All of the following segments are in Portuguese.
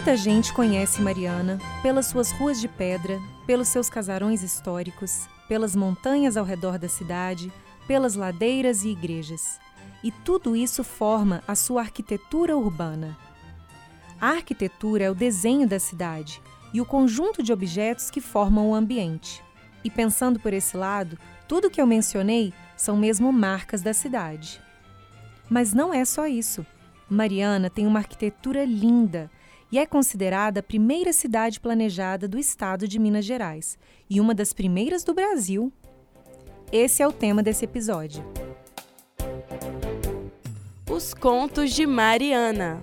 Muita gente conhece Mariana pelas suas ruas de pedra, pelos seus casarões históricos, pelas montanhas ao redor da cidade, pelas ladeiras e igrejas. E tudo isso forma a sua arquitetura urbana. A arquitetura é o desenho da cidade e o conjunto de objetos que formam o ambiente. E pensando por esse lado, tudo que eu mencionei são mesmo marcas da cidade. Mas não é só isso. Mariana tem uma arquitetura linda e é considerada a primeira cidade planejada do estado de Minas Gerais e uma das primeiras do Brasil. Esse é o tema desse episódio. Os Contos de Mariana.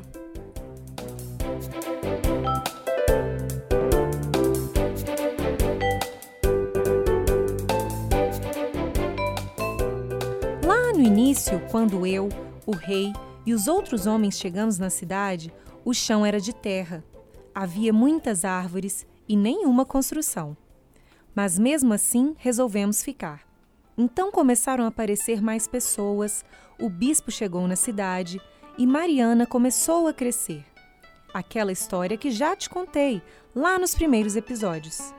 Lá no início, quando eu, o rei e os outros homens chegamos na cidade, o chão era de terra. Havia muitas árvores e nenhuma construção. Mas mesmo assim, resolvemos ficar. Então começaram a aparecer mais pessoas, o bispo chegou na cidade e Mariana começou a crescer. Aquela história que já te contei lá nos primeiros episódios.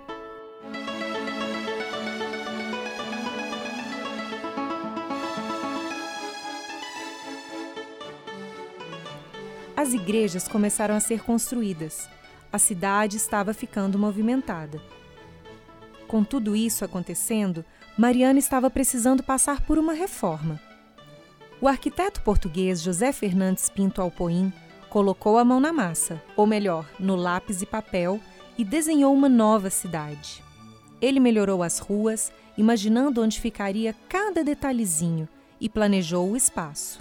As igrejas começaram a ser construídas. A cidade estava ficando movimentada. Com tudo isso acontecendo, Mariana estava precisando passar por uma reforma. O arquiteto português José Fernandes Pinto Alpoim colocou a mão na massa, ou melhor, no lápis e papel, e desenhou uma nova cidade. Ele melhorou as ruas, imaginando onde ficaria cada detalhezinho, e planejou o espaço.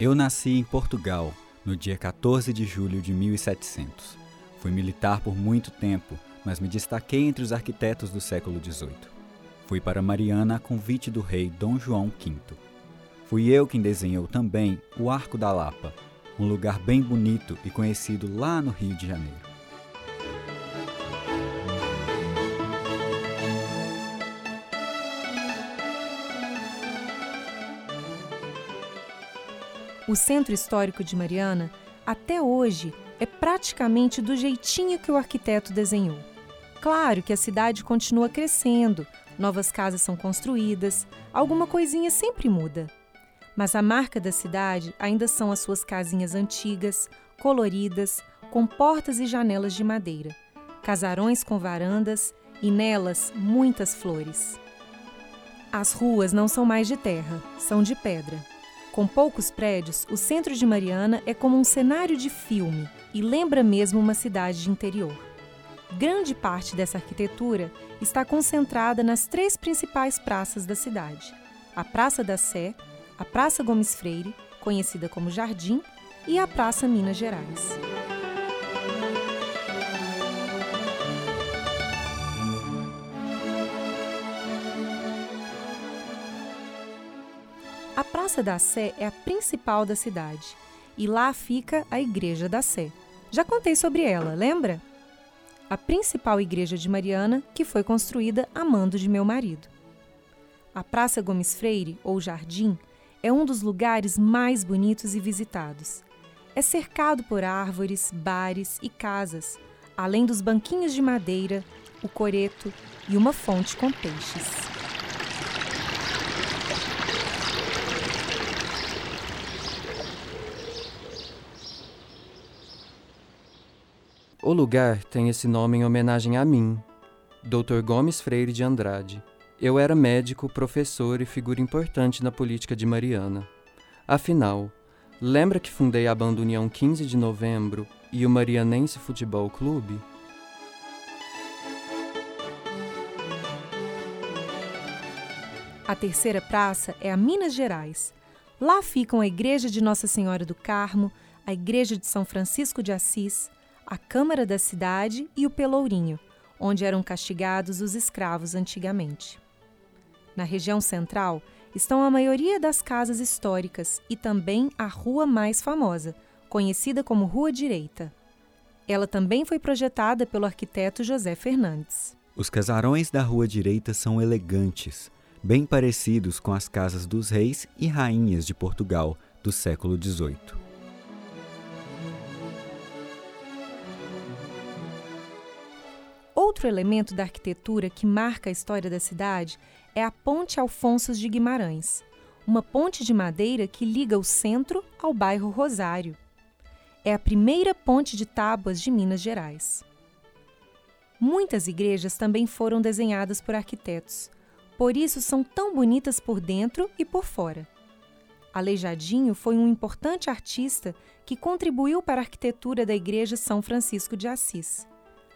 Eu nasci em Portugal, no dia 14 de julho de 1700. Fui militar por muito tempo, mas me destaquei entre os arquitetos do século XVIII. Fui para Mariana a convite do rei Dom João V. Fui eu quem desenhou também o Arco da Lapa, um lugar bem bonito e conhecido lá no Rio de Janeiro. O centro histórico de Mariana, até hoje, é praticamente do jeitinho que o arquiteto desenhou. Claro que a cidade continua crescendo, novas casas são construídas, alguma coisinha sempre muda. Mas a marca da cidade ainda são as suas casinhas antigas, coloridas, com portas e janelas de madeira, casarões com varandas e nelas muitas flores. As ruas não são mais de terra, são de pedra. Com poucos prédios, o centro de Mariana é como um cenário de filme e lembra mesmo uma cidade de interior. Grande parte dessa arquitetura está concentrada nas três principais praças da cidade: a Praça da Sé, a Praça Gomes Freire, conhecida como Jardim, e a Praça Minas Gerais. A Praça da Sé é a principal da cidade e lá fica a Igreja da Sé. Já contei sobre ela, lembra? A principal igreja de Mariana, que foi construída a mando de meu marido. A Praça Gomes Freire, ou Jardim, é um dos lugares mais bonitos e visitados. É cercado por árvores, bares e casas, além dos banquinhos de madeira, o coreto e uma fonte com peixes. O lugar tem esse nome em homenagem a mim, Dr. Gomes Freire de Andrade. Eu era médico, professor e figura importante na política de Mariana. Afinal, lembra que fundei a Banda União 15 de novembro e o Marianense Futebol Clube? A terceira praça é a Minas Gerais. Lá ficam a Igreja de Nossa Senhora do Carmo, a Igreja de São Francisco de Assis, a Câmara da Cidade e o Pelourinho, onde eram castigados os escravos antigamente. Na região central estão a maioria das casas históricas e também a rua mais famosa, conhecida como Rua Direita. Ela também foi projetada pelo arquiteto José Fernandes. Os casarões da Rua Direita são elegantes, bem parecidos com as casas dos reis e rainhas de Portugal do século XVIII. Outro elemento da arquitetura que marca a história da cidade é a Ponte Alfonso de Guimarães, uma ponte de madeira que liga o centro ao bairro Rosário. É a primeira ponte de tábuas de Minas Gerais. Muitas igrejas também foram desenhadas por arquitetos, por isso são tão bonitas por dentro e por fora. Aleijadinho foi um importante artista que contribuiu para a arquitetura da Igreja São Francisco de Assis.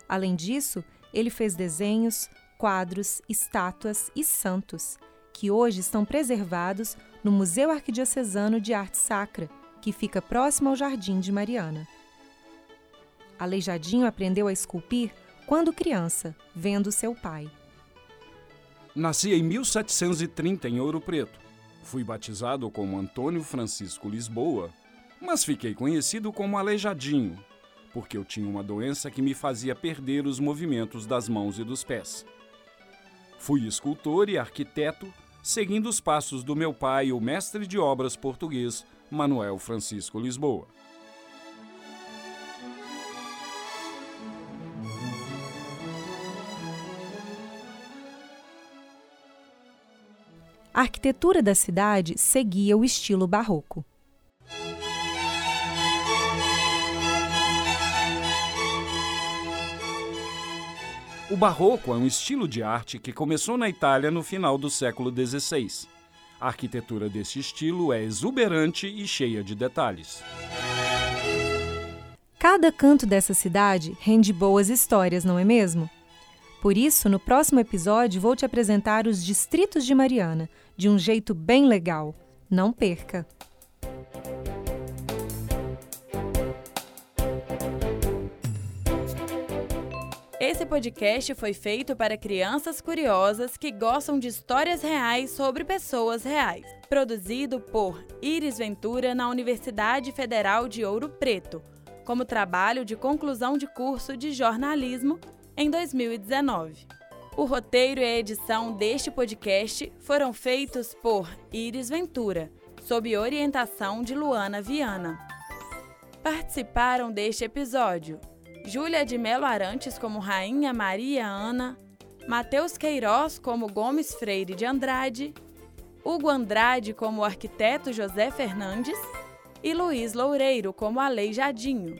Além disso, ele fez desenhos, quadros, estátuas e santos, que hoje estão preservados no Museu Arquidiocesano de Arte Sacra, que fica próximo ao Jardim de Mariana. Aleijadinho aprendeu a esculpir quando criança, vendo seu pai. Nasci em 1730 em Ouro Preto. Fui batizado como Antônio Francisco Lisboa, mas fiquei conhecido como Aleijadinho, porque eu tinha uma doença que me fazia perder os movimentos das mãos e dos pés. Fui escultor e arquiteto, seguindo os passos do meu pai, o mestre de obras português Manuel Francisco Lisboa. A arquitetura da cidade seguia o estilo barroco. O barroco é um estilo de arte que começou na Itália no final do século XVI. A arquitetura desse estilo é exuberante e cheia de detalhes. Cada canto dessa cidade rende boas histórias, não é mesmo? Por isso, no próximo episódio, vou te apresentar os distritos de Mariana, de um jeito bem legal. Não perca! Esse podcast foi feito para crianças curiosas que gostam de histórias reais sobre pessoas reais. Produzido por Iris Ventura na Universidade Federal de Ouro Preto, como trabalho de conclusão de curso de jornalismo em 2019. O roteiro e a edição deste podcast foram feitos por Iris Ventura, sob orientação de Luana Viana. Participaram deste episódio Júlia de Melo Arantes como Rainha Maria Ana, Matheus Queiroz como Gomes Freire de Andrade, Hugo Andrade como arquiteto José Fernandes e Luiz Loureiro como Aleijadinho.